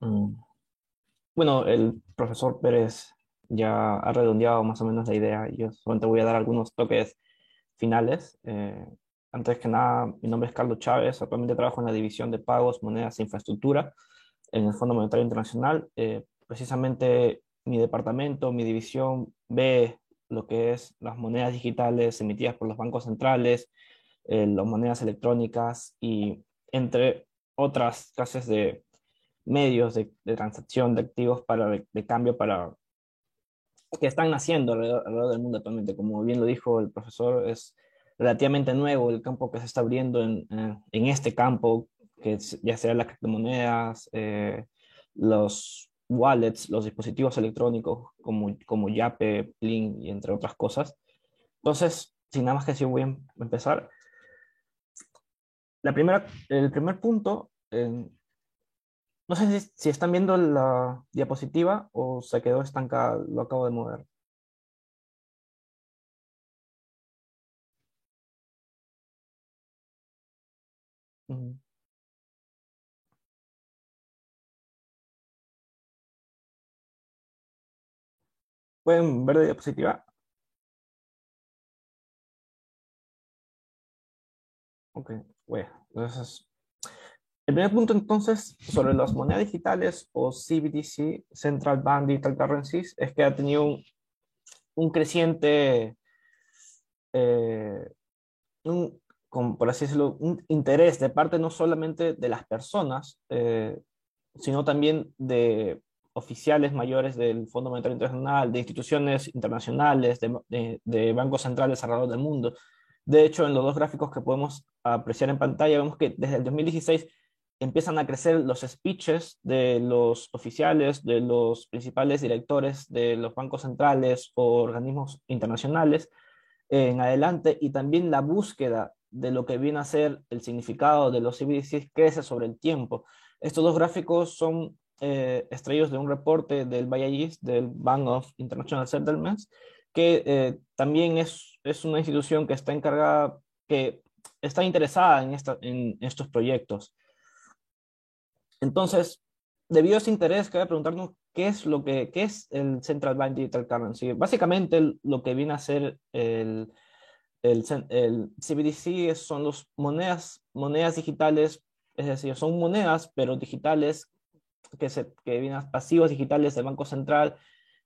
Mm. Bueno, el profesor Pérez ya ha redondeado más o menos la idea. Yo solamente voy a dar algunos toques finales. Eh, antes que nada, mi nombre es Carlos Chávez. Actualmente trabajo en la división de pagos, monedas e infraestructura en el Fondo Monetario Internacional. Eh, precisamente mi departamento, mi división ve lo que es las monedas digitales emitidas por los bancos centrales, eh, las monedas electrónicas y entre otras clases de medios de, transacción de activos para, de, cambio para que están naciendo alrededor, del mundo actualmente. Como bien lo dijo el profesor, es relativamente nuevo el campo que se está abriendo en, en este campo, que ya sea las criptomonedas, eh, los wallets, los dispositivos electrónicos como, como Yape, Plin y entre otras cosas. Entonces, sin nada más que decir, voy a empezar. La primera, el primer punto, no sé si, están viendo la diapositiva o se quedó estancada, lo acabo de mover. ¿Pueden ver la diapositiva? Ok, bueno, entonces, el primer punto entonces sobre las monedas digitales o CBDC, Central Bank Digital Currencies, es que ha tenido un, creciente, eh, un, por así decirlo, un interés de parte no solamente de las personas, eh, sino también de oficiales mayores del Fondo Monetario Internacional, de instituciones internacionales, de, de, bancos centrales alrededor del mundo. De hecho, en los dos gráficos que podemos apreciar en pantalla, vemos que desde el 2016 empiezan a crecer los speeches de los oficiales, de los principales directores de los bancos centrales o organismos internacionales en adelante, y también la búsqueda de lo que viene a ser el significado de los CBDCs crece sobre el tiempo. Estos dos gráficos son eh, extraídos de un reporte del BIAIS, del Bank of International Settlements, que eh, también es, es una institución que está encargada, que está interesada en, esta, en estos proyectos. Entonces, debido a ese interés, quería preguntarnos qué es lo que qué es el Central Bank Digital Currency. Básicamente, lo que viene a ser el, el, el CBDC son las monedas, monedas digitales, es decir, son monedas, pero digitales que, se, que vienen pasivos digitales del Banco Central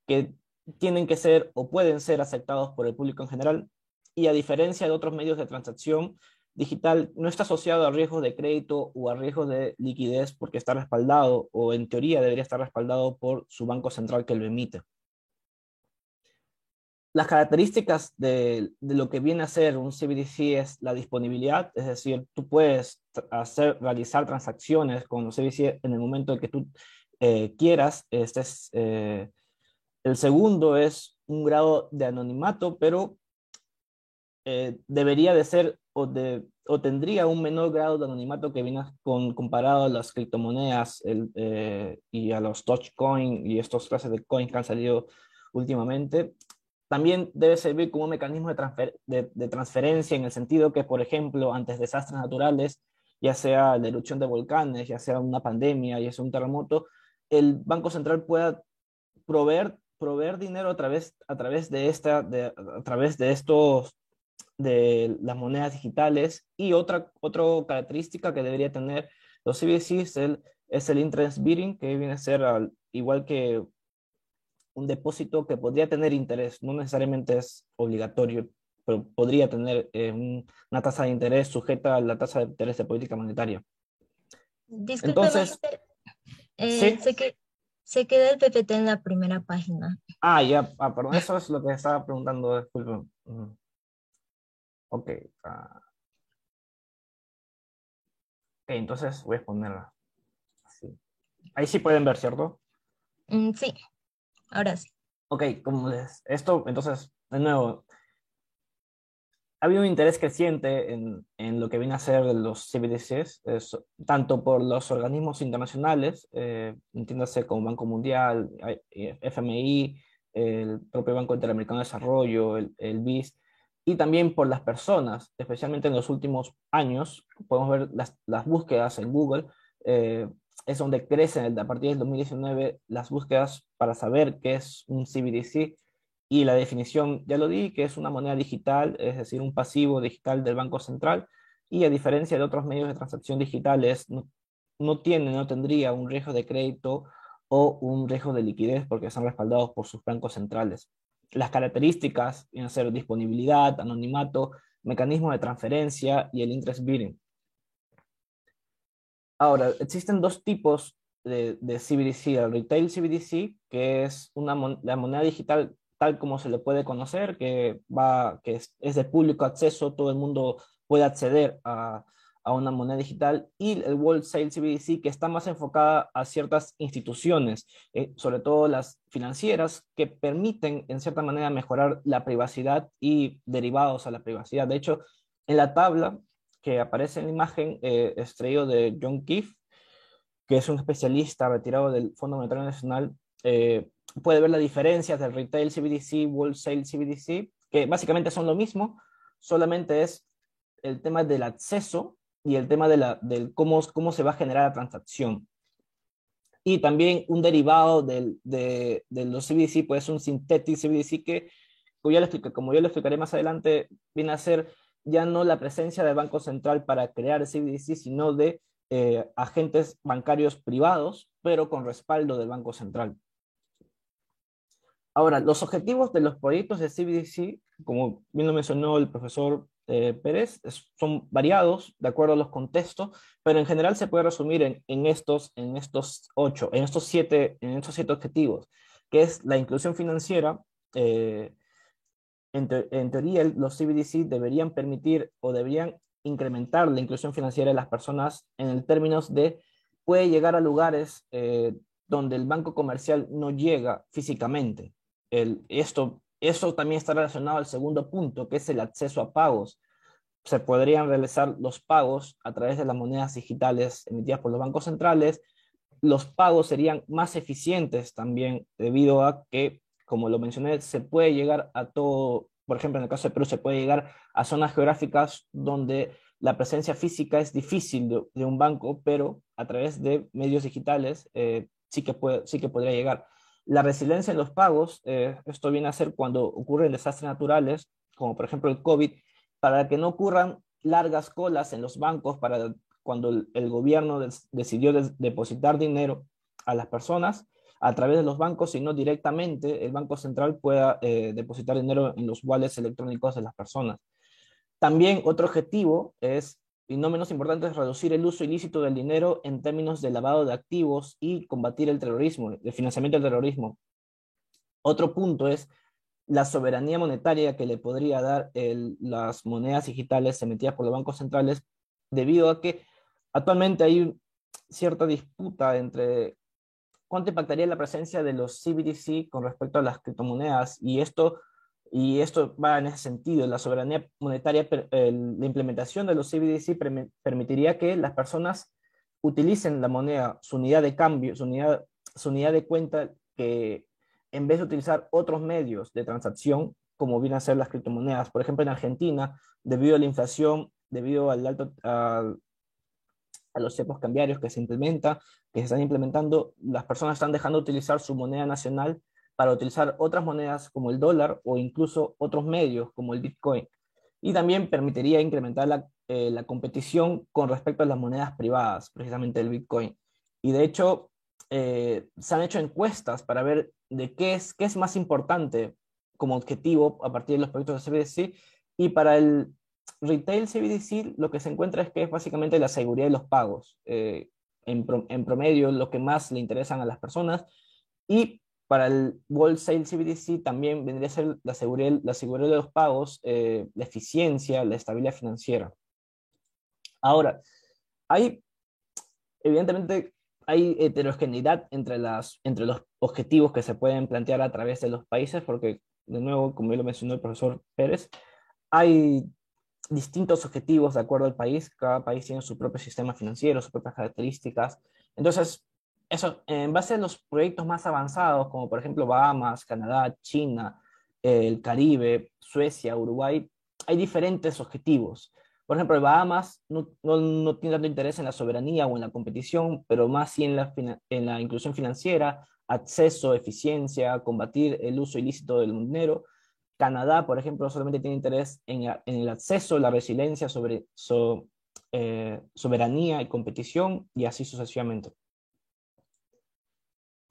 que tienen que ser o pueden ser aceptados por el público en general y a diferencia de otros medios de transacción digital no está asociado a riesgos de crédito o a riesgos de liquidez porque está respaldado o en teoría debería estar respaldado por su banco central que lo emite las características de, lo que viene a ser un CBDC es la disponibilidad, es decir, tú puedes hacer, realizar transacciones con los CBDC en el momento en que tú eh, quieras. Este es, eh, el segundo es un grado de anonimato, pero eh, debería de ser o, de, o, tendría un menor grado de anonimato que viene con, comparado a las criptomonedas y a los Dogecoin y estos clases de coins que han salido últimamente. También debe servir como un mecanismo de, transferencia en el sentido que, por ejemplo, ante desastres naturales, ya sea la erupción de volcanes, ya sea una pandemia, ya sea un terremoto, el Banco Central pueda proveer, proveer dinero a través, a través de esta, a través de estos, de las monedas digitales. Y otra, otra característica que debería tener los CBDCs es el, es el interest bearing, que viene a ser igual que un depósito que podría tener interés, no necesariamente es obligatorio, pero podría tener eh, una tasa de interés sujeta a la tasa de interés de política monetaria. Disculpe, Entonces, eh, ¿sí? se, se queda el PPT en la primera página. Ah, ya, ah, perdón, eso es lo que estaba preguntando, disculpe. Ok. Ah. Ok, entonces voy a ponerla. Ahí sí pueden ver, ¿cierto? Mm, sí. Ahora sí. Ok, como les, esto, entonces, de nuevo, ha habido un interés creciente en, en lo que viene a ser los CBDCs, tanto por los organismos internacionales, eh, entiéndase como Banco Mundial, FMI, el propio Banco Interamericano de Desarrollo, el, el BIS, y también por las personas, especialmente en los últimos años, podemos ver las, las búsquedas en Google, eh, es donde crecen a partir del 2019 las búsquedas para saber qué es un CBDC y la definición, ya lo di, que es una moneda digital, es decir, un pasivo digital del Banco Central y a diferencia de otros medios de transacción digitales, no, no tiene, no tendría un riesgo de crédito o un riesgo de liquidez porque están respaldados por sus bancos centrales. Las características a ser disponibilidad, anonimato, mecanismo de transferencia y el interest bearing. Ahora, existen dos tipos de, de CBDC, el retail CBDC, que es una, la moneda digital tal como se le puede conocer, que, va, que es, es de público acceso, todo el mundo puede acceder a, a una moneda digital y el wholesale CBDC que está más enfocada a ciertas instituciones, eh, sobre todo las financieras, que permiten en cierta manera mejorar la privacidad y derivados a la privacidad. De hecho, en la tabla que aparece en la imagen, eh, de John Keefe, que es un especialista retirado del Fondo Monetario Nacional, eh, puede ver la diferencia del retail CBDC, wholesale CBDC, que básicamente son lo mismo, solamente es el tema del acceso y el tema de la, del cómo, cómo se va a generar la transacción. Y también un derivado del, de, los CBDC, pues un synthetic CBDC que, como yo lo explicaré más adelante, viene a ser ya no la presencia del Banco Central para crear CBDC, sino de eh, agentes bancarios privados, pero con respaldo del Banco Central. Ahora, los objetivos de los proyectos de CBDC, como bien lo mencionó el profesor eh, Pérez son variados de acuerdo a los contextos, pero en general se puede resumir en, estos, en estos ocho, en estos siete, en estos siete objetivos, que es la inclusión financiera. Eh, en, en, teoría, los CBDC deberían permitir o deberían incrementar la inclusión financiera de las personas en el términos de puede llegar a lugares eh, donde el banco comercial no llega físicamente. El, esto eso también está relacionado al segundo punto, que es el acceso a pagos. Se podrían realizar los pagos a través de las monedas digitales emitidas por los bancos centrales. Los pagos serían más eficientes también debido a que, como lo mencioné, se puede llegar a todo, por ejemplo, en el caso de Perú, se puede llegar a zonas geográficas donde la presencia física es difícil de, un banco, pero a través de medios digitales eh, sí, que puede, sí que podría llegar. La resiliencia en los pagos, eh, esto viene a ser cuando ocurren desastres naturales, como por ejemplo el COVID, para que no ocurran largas colas en los bancos para cuando el, gobierno decidió depositar dinero a las personas a través de los bancos, sino directamente el Banco Central pueda eh, depositar dinero en los wallets electrónicos de las personas. También otro objetivo es y no menos importante es reducir el uso ilícito del dinero en términos de lavado de activos y combatir el terrorismo, el financiamiento del terrorismo. Otro punto es la soberanía monetaria que le podría dar las monedas digitales emitidas por los bancos centrales, debido a que actualmente hay cierta disputa entre cuánto impactaría la presencia de los CBDC con respecto a las criptomonedas, y esto y esto va en ese sentido. La soberanía monetaria, la implementación de los CBDC permitiría que las personas utilicen la moneda, su unidad de cambio, su unidad, su unidad de cuenta, que en vez de utilizar otros medios de transacción, como vienen a ser las criptomonedas. Por ejemplo, en Argentina, debido a la inflación, debido al alto, a, los tiempos cambiarios que se implementa, que se están implementando, las personas están dejando de utilizar su moneda nacional para utilizar otras monedas como el dólar o incluso otros medios como el Bitcoin. Y también permitiría incrementar la, eh, competición con respecto a las monedas privadas, precisamente el Bitcoin. Y de hecho, eh, se han hecho encuestas para ver de qué es, qué es más importante como objetivo a partir de los proyectos de CBDC. Y para el retail CBDC lo que se encuentra es que es básicamente la seguridad de los pagos. Eh, en, en, promedio, lo que más le interesan a las personas. Y para el wholesale CBDC también vendría a ser la seguridad, la seguridad de los pagos, eh, la eficiencia, la estabilidad financiera. Ahora, hay, evidentemente, hay heterogeneidad entre, las, entre los objetivos que se pueden plantear a través de los países, porque, de nuevo, como ya lo mencionó el profesor Pérez, hay distintos objetivos de acuerdo al país, cada país tiene su propio sistema financiero, sus propias características. Entonces, eso, en base a los proyectos más avanzados, como por ejemplo Bahamas, Canadá, China, el Caribe, Suecia, Uruguay, hay diferentes objetivos. Por ejemplo, Bahamas no, no, tiene tanto interés en la soberanía o en la competición, pero más sí en la, en la inclusión financiera, acceso, eficiencia, combatir el uso ilícito del dinero. Canadá, por ejemplo, solamente tiene interés en, en el acceso, la resiliencia, sobre, eh, soberanía y competición, y así sucesivamente.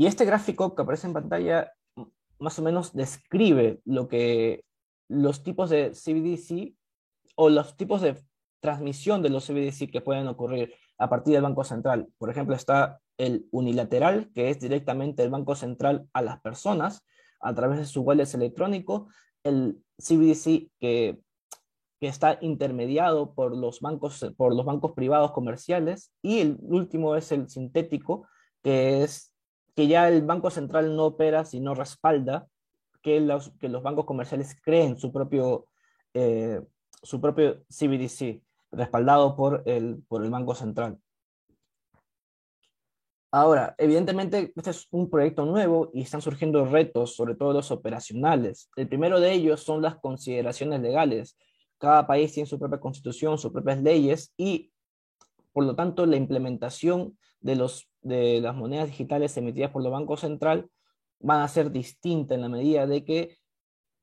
Y este gráfico que aparece en pantalla más o menos describe lo que los tipos de CBDC o los tipos de transmisión de los CBDC que pueden ocurrir a partir del Banco Central. Por ejemplo, está el unilateral, que es directamente el Banco Central a las personas a través de su wallet electrónico, el CBDC que, que está intermediado por los, bancos, por los bancos privados comerciales y el último es el sintético, que es que ya el Banco Central no opera, sino respalda que los, que los bancos comerciales creen su propio, eh, su propio CBDC, respaldado por el, por el Banco Central. Ahora, evidentemente, este es un proyecto nuevo y están surgiendo retos, sobre todo los operacionales. El primero de ellos son las consideraciones legales. Cada país tiene su propia constitución, sus propias leyes y, por lo tanto, la implementación de, los, de las monedas digitales emitidas por el Banco Central van a ser distinta en la medida de que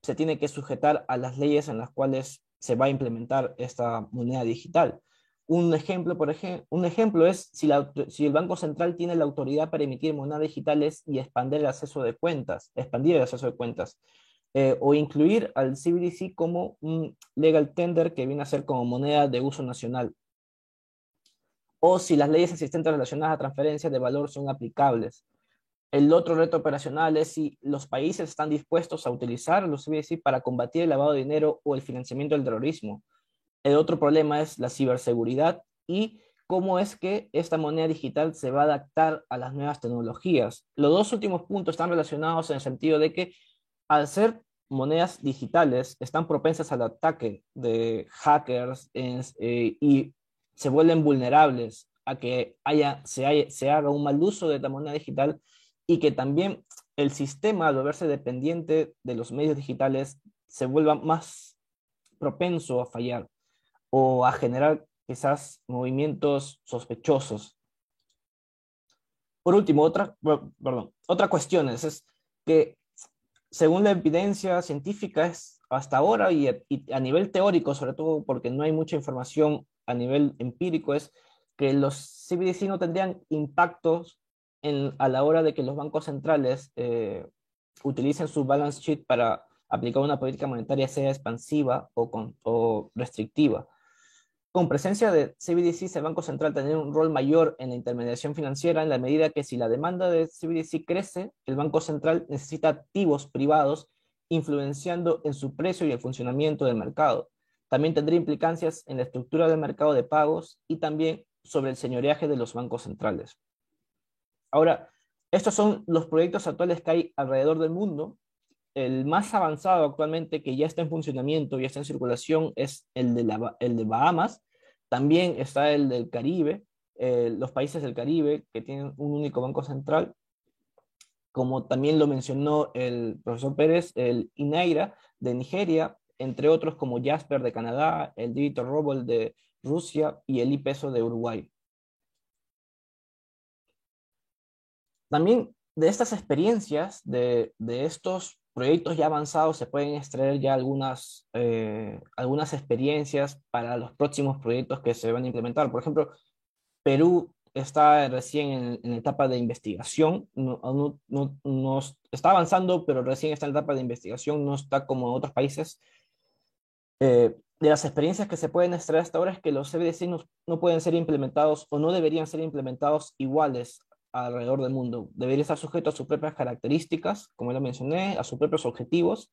se tiene que sujetar a las leyes en las cuales se va a implementar esta moneda digital. Un ejemplo, por ejemplo, un ejemplo es si, si, el Banco Central tiene la autoridad para emitir monedas digitales y expandir el acceso de cuentas, expandir el acceso de cuentas, eh, o incluir al CBDC como un legal tender que viene a ser como moneda de uso nacional, o si las leyes existentes relacionadas a transferencias de valor son aplicables. El otro reto operacional es si los países están dispuestos a utilizar los CBDC para combatir el lavado de dinero o el financiamiento del terrorismo el otro problema es la ciberseguridad y cómo es que esta moneda digital se va a adaptar a las nuevas tecnologías. Los dos últimos puntos están relacionados en el sentido de que al ser monedas digitales están propensas al ataque de hackers eh, y se vuelven vulnerables a que haya, se, haga un mal uso de la moneda digital y que también el sistema, al verse dependiente de los medios digitales, se vuelva más propenso a fallar o a generar quizás movimientos sospechosos. Por último, otra, perdón, otra cuestión es, que según la evidencia científica es hasta ahora y a, nivel teórico, sobre todo porque no hay mucha información a nivel empírico, es que los CBDC no tendrían impactos en, a la hora de que los bancos centrales eh, utilicen su balance sheet para aplicar una política monetaria sea expansiva o, o restrictiva. Con presencia de CBDCs, el Banco Central tendrá un rol mayor en la intermediación financiera en la medida que si la demanda de CBDC crece, el Banco Central necesita activos privados influenciando en su precio y el funcionamiento del mercado. También tendría implicancias en la estructura del mercado de pagos y también sobre el señoreaje de los bancos centrales. Ahora, estos son los proyectos actuales que hay alrededor del mundo el más avanzado actualmente que ya está en funcionamiento, ya está en circulación, es el de, el de Bahamas. También está el del Caribe, eh, los países del Caribe que tienen un único banco central. Como también lo mencionó el profesor Pérez, el INAIRA de Nigeria, entre otros como Jasper de Canadá, el Digital Ruble de Rusia y el IPESO de Uruguay. También de estas experiencias, de, de estos proyectos ya avanzados se pueden extraer ya algunas, eh, algunas experiencias para los próximos proyectos que se van a implementar. Por ejemplo, Perú está recién en, etapa de investigación, no, no, está avanzando, pero recién está en etapa de investigación, no está como otros países. Eh, de las experiencias que se pueden extraer hasta ahora es que los CBDC no, no pueden ser implementados o no deberían ser implementados iguales alrededor del mundo. Debería estar sujeto a sus propias características, como lo mencioné, a sus propios objetivos.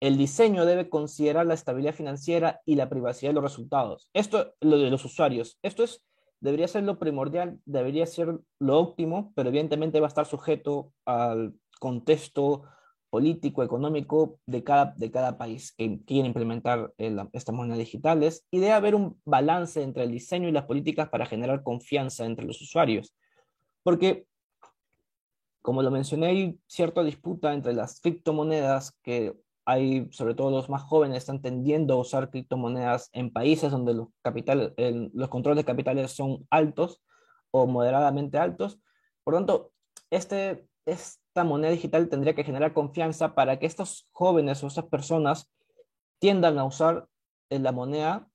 El diseño debe considerar la estabilidad financiera y la privacidad de los resultados. Esto, lo de los usuarios, esto es, debería ser lo primordial, debería ser lo óptimo, pero evidentemente va a estar sujeto al contexto político, económico de cada, de cada país que quiere implementar estas monedas digitales y debe haber un balance entre el diseño y las políticas para generar confianza entre los usuarios. Porque, como lo mencioné, hay cierta disputa entre las criptomonedas que hay, sobre todo los más jóvenes, están tendiendo a usar criptomonedas en países donde los, capital, los controles de capitales son altos o moderadamente altos. Por tanto, este, esta moneda digital tendría que generar confianza para que estos jóvenes o estas personas tiendan a usar la moneda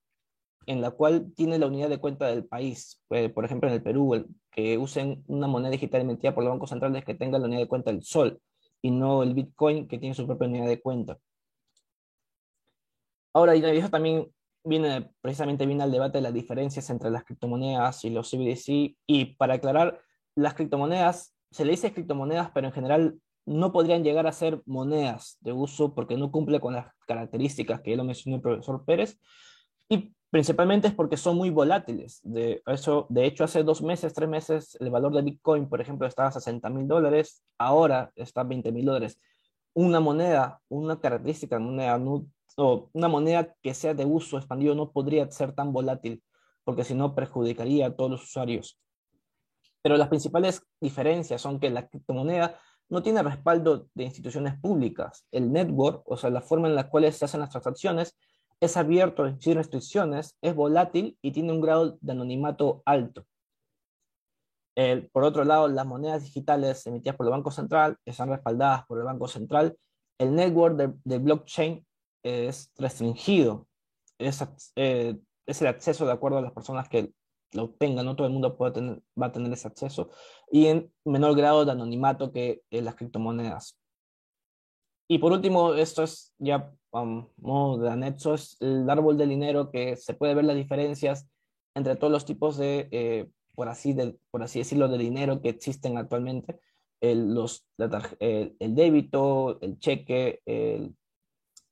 en la cual tiene la unidad de cuenta del país. Eh, por ejemplo, en el Perú, que usen una moneda digital emitida por los bancos centrales que tenga la unidad de cuenta del sol y no el Bitcoin que tiene su propia unidad de cuenta. Ahora, y eso también viene, precisamente viene al debate de las diferencias entre las criptomonedas y los CBDC. Y para aclarar, las criptomonedas, se le dice criptomonedas, pero en general no podrían llegar a ser monedas de uso porque no cumple con las características que ya lo mencionó el profesor Pérez. Y principalmente es porque son muy volátiles. De, eso, de hecho, hace dos meses, tres meses, el valor de Bitcoin, por ejemplo, estaba a 60 mil dólares, ahora está a 20 mil dólares. Una moneda, una característica, moneda, o una moneda que sea de uso expandido no podría ser tan volátil, porque si no perjudicaría a todos los usuarios. Pero las principales diferencias son que la criptomoneda no tiene respaldo de instituciones públicas. El network, o sea, la forma en la cual se hacen las transacciones, es abierto sin restricciones, es volátil y tiene un grado de anonimato alto. por otro lado, las monedas digitales emitidas por el Banco Central están respaldadas por el Banco Central. El network de, blockchain es restringido. Es, eh, es, el acceso de acuerdo a las personas que lo obtengan. No todo el mundo puede tener, va a tener ese acceso. Y en menor grado de anonimato que las criptomonedas. Y por último, esto es ya modo de anexo, es el árbol del dinero que se puede ver las diferencias entre todos los tipos de, eh, por, así de por así decirlo, de dinero que existen actualmente. El, los, el, débito, el cheque, el,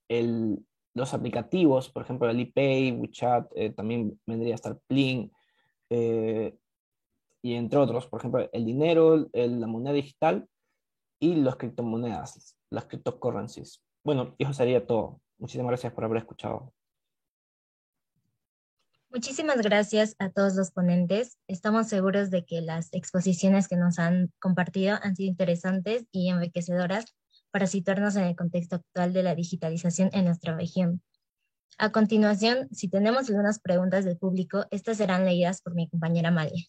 el, los aplicativos, por ejemplo, el ePay, WeChat, eh, también vendría a estar Plin, eh, y entre otros, por ejemplo, el dinero, la moneda digital y las criptomonedas las cryptocurrencies. Bueno, eso sería todo. Muchísimas gracias por haber escuchado. Muchísimas gracias a todos los ponentes. Estamos seguros de que las exposiciones que nos han compartido han sido interesantes y enriquecedoras para situarnos en el contexto actual de la digitalización en nuestra región. A continuación, si tenemos algunas preguntas del público, estas serán leídas por mi compañera Malia.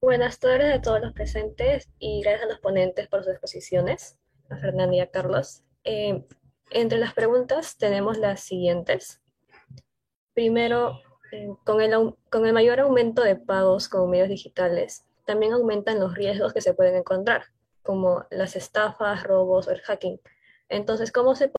Buenas tardes a todos los presentes y gracias a los ponentes por sus exposiciones, a Fernanda y a Carlos. Eh, entre las preguntas tenemos las siguientes. Primero, eh, con el mayor aumento de pagos con medios digitales, también aumentan los riesgos que se pueden encontrar, como las estafas, robos o el hacking. Entonces, ¿cómo se